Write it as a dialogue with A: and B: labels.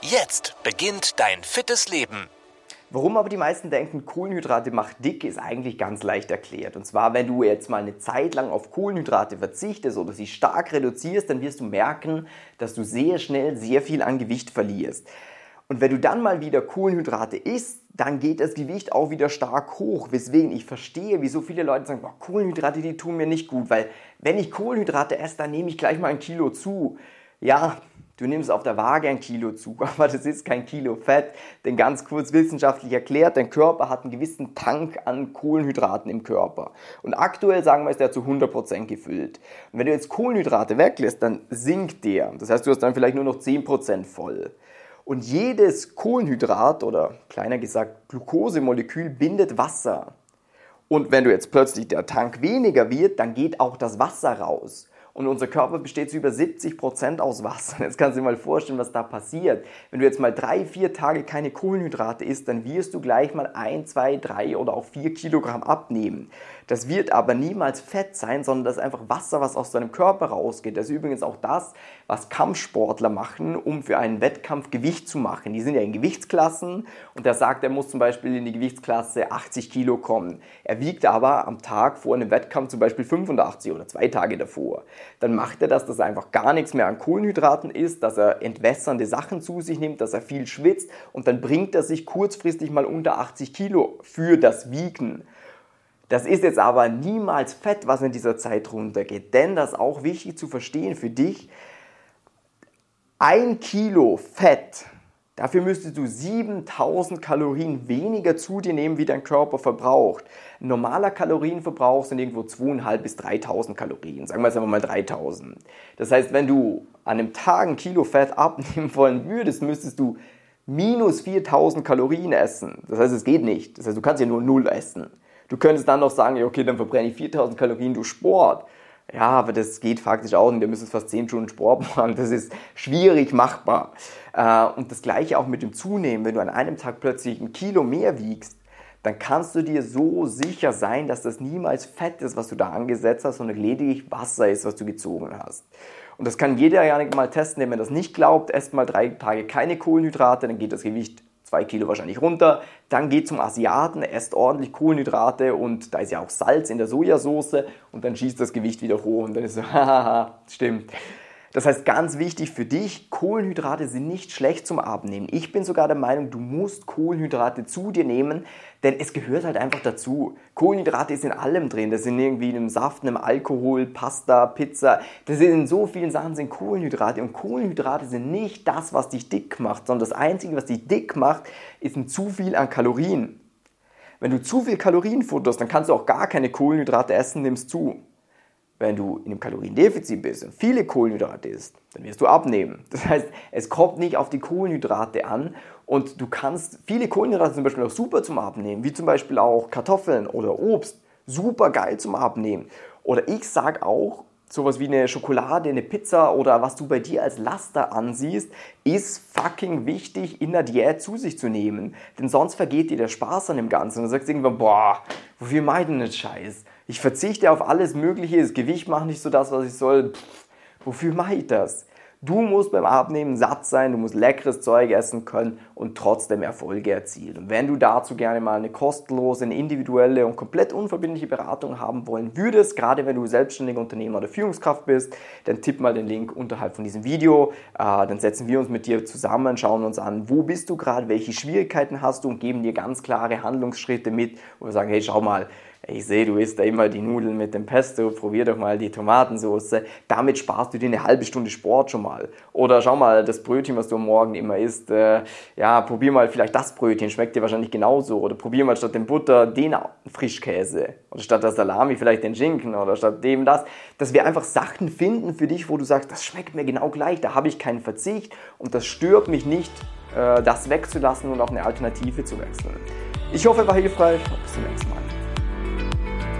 A: Jetzt beginnt dein fittes Leben.
B: Warum aber die meisten denken, Kohlenhydrate macht dick, ist eigentlich ganz leicht erklärt. Und zwar, wenn du jetzt mal eine Zeit lang auf Kohlenhydrate verzichtest oder sie stark reduzierst, dann wirst du merken, dass du sehr schnell sehr viel an Gewicht verlierst. Und wenn du dann mal wieder Kohlenhydrate isst, dann geht das Gewicht auch wieder stark hoch. Weswegen ich verstehe, wieso viele Leute sagen, boah, Kohlenhydrate, die tun mir nicht gut. Weil wenn ich Kohlenhydrate esse, dann nehme ich gleich mal ein Kilo zu. Ja, Du nimmst auf der Waage ein Kilo zu, aber das ist kein Kilo Fett. Denn ganz kurz wissenschaftlich erklärt, dein Körper hat einen gewissen Tank an Kohlenhydraten im Körper. Und aktuell, sagen wir, ist der zu 100% gefüllt. Und wenn du jetzt Kohlenhydrate weglässt, dann sinkt der. Das heißt, du hast dann vielleicht nur noch 10% voll. Und jedes Kohlenhydrat oder kleiner gesagt Glukosemolekül bindet Wasser. Und wenn du jetzt plötzlich der Tank weniger wird, dann geht auch das Wasser raus. Und unser Körper besteht zu über 70 Prozent aus Wasser. Jetzt kannst du dir mal vorstellen, was da passiert. Wenn du jetzt mal drei, vier Tage keine Kohlenhydrate isst, dann wirst du gleich mal ein, zwei, drei oder auch vier Kilogramm abnehmen. Das wird aber niemals Fett sein, sondern das ist einfach Wasser, was aus deinem Körper rausgeht. Das ist übrigens auch das, was Kampfsportler machen, um für einen Wettkampf Gewicht zu machen. Die sind ja in Gewichtsklassen und der sagt, er muss zum Beispiel in die Gewichtsklasse 80 Kilo kommen. Er wiegt aber am Tag vor einem Wettkampf zum Beispiel 85 oder zwei Tage davor. Dann macht er das, dass er einfach gar nichts mehr an Kohlenhydraten isst, dass er entwässernde Sachen zu sich nimmt, dass er viel schwitzt und dann bringt er sich kurzfristig mal unter 80 Kilo für das Wiegen. Das ist jetzt aber niemals Fett, was in dieser Zeit runtergeht. Denn das ist auch wichtig zu verstehen für dich. Ein Kilo Fett, dafür müsstest du 7000 Kalorien weniger zu dir nehmen, wie dein Körper verbraucht. Normaler Kalorienverbrauch sind irgendwo 2.500 bis 3.000 Kalorien. Sagen wir jetzt einfach mal 3.000. Das heißt, wenn du an einem Tag ein Kilo Fett abnehmen wollen würdest, müsstest du minus 4.000 Kalorien essen. Das heißt, es geht nicht. Das heißt, du kannst ja nur null essen. Du könntest dann noch sagen, okay, dann verbrenne ich 4000 Kalorien durch Sport. Ja, aber das geht faktisch auch nicht. Du müsstest fast 10 Stunden Sport machen. Das ist schwierig machbar. Äh, und das gleiche auch mit dem Zunehmen. Wenn du an einem Tag plötzlich ein Kilo mehr wiegst, dann kannst du dir so sicher sein, dass das niemals Fett ist, was du da angesetzt hast, sondern lediglich Wasser ist, was du gezogen hast. Und das kann jeder ja mal testen, wenn man das nicht glaubt. Esst mal drei Tage keine Kohlenhydrate, dann geht das Gewicht zwei Kilo wahrscheinlich runter. Dann geht zum Asiaten, esst ordentlich Kohlenhydrate und da ist ja auch Salz in der Sojasauce und dann schießt das Gewicht wieder hoch und dann ist so, hahaha, stimmt. Das heißt, ganz wichtig für dich, Kohlenhydrate sind nicht schlecht zum Abnehmen. Ich bin sogar der Meinung, du musst Kohlenhydrate zu dir nehmen, denn es gehört halt einfach dazu. Kohlenhydrate ist in allem drin. Das sind irgendwie in einem Saft, einem Alkohol, Pasta, Pizza. Das sind in so vielen Sachen sind Kohlenhydrate. Und Kohlenhydrate sind nicht das, was dich dick macht, sondern das Einzige, was dich dick macht, ist ein zu viel an Kalorien. Wenn du zu viel Kalorien futterst, dann kannst du auch gar keine Kohlenhydrate essen, nimmst zu. Wenn du in einem Kaloriendefizit bist und viele Kohlenhydrate isst, dann wirst du abnehmen. Das heißt, es kommt nicht auf die Kohlenhydrate an und du kannst viele Kohlenhydrate zum Beispiel auch super zum Abnehmen, wie zum Beispiel auch Kartoffeln oder Obst, super geil zum Abnehmen. Oder ich sage auch, sowas wie eine Schokolade, eine Pizza oder was du bei dir als Laster ansiehst, ist fucking wichtig in der Diät zu sich zu nehmen. Denn sonst vergeht dir der Spaß an dem Ganzen. Und du sagst irgendwann, boah, wofür mache denn den Scheiß? Ich verzichte auf alles Mögliche, das Gewicht macht nicht so das, was ich soll. Pff, wofür mache ich das? Du musst beim Abnehmen satt sein, du musst leckeres Zeug essen können und trotzdem Erfolge erzielen. Und wenn du dazu gerne mal eine kostenlose, eine individuelle und komplett unverbindliche Beratung haben wollen würdest, gerade wenn du selbstständiger Unternehmer oder Führungskraft bist, dann tipp mal den Link unterhalb von diesem Video. Äh, dann setzen wir uns mit dir zusammen, schauen uns an, wo bist du gerade, welche Schwierigkeiten hast du und geben dir ganz klare Handlungsschritte mit, wo wir sagen, hey, schau mal, ich sehe, du isst da immer die Nudeln mit dem Pesto, probier doch mal die Tomatensauce. Damit sparst du dir eine halbe Stunde Sport schon mal. Oder schau mal, das Brötchen, was du am Morgen immer isst, äh, ja, probier mal vielleicht das Brötchen, schmeckt dir wahrscheinlich genauso. Oder probier mal statt dem Butter den Frischkäse. Oder statt der Salami vielleicht den Schinken oder statt dem das. Dass wir einfach Sachen finden für dich, wo du sagst, das schmeckt mir genau gleich, da habe ich keinen Verzicht und das stört mich nicht äh, das wegzulassen und auf eine Alternative zu wechseln. Ich hoffe, war hilfreich bis zum nächsten Mal.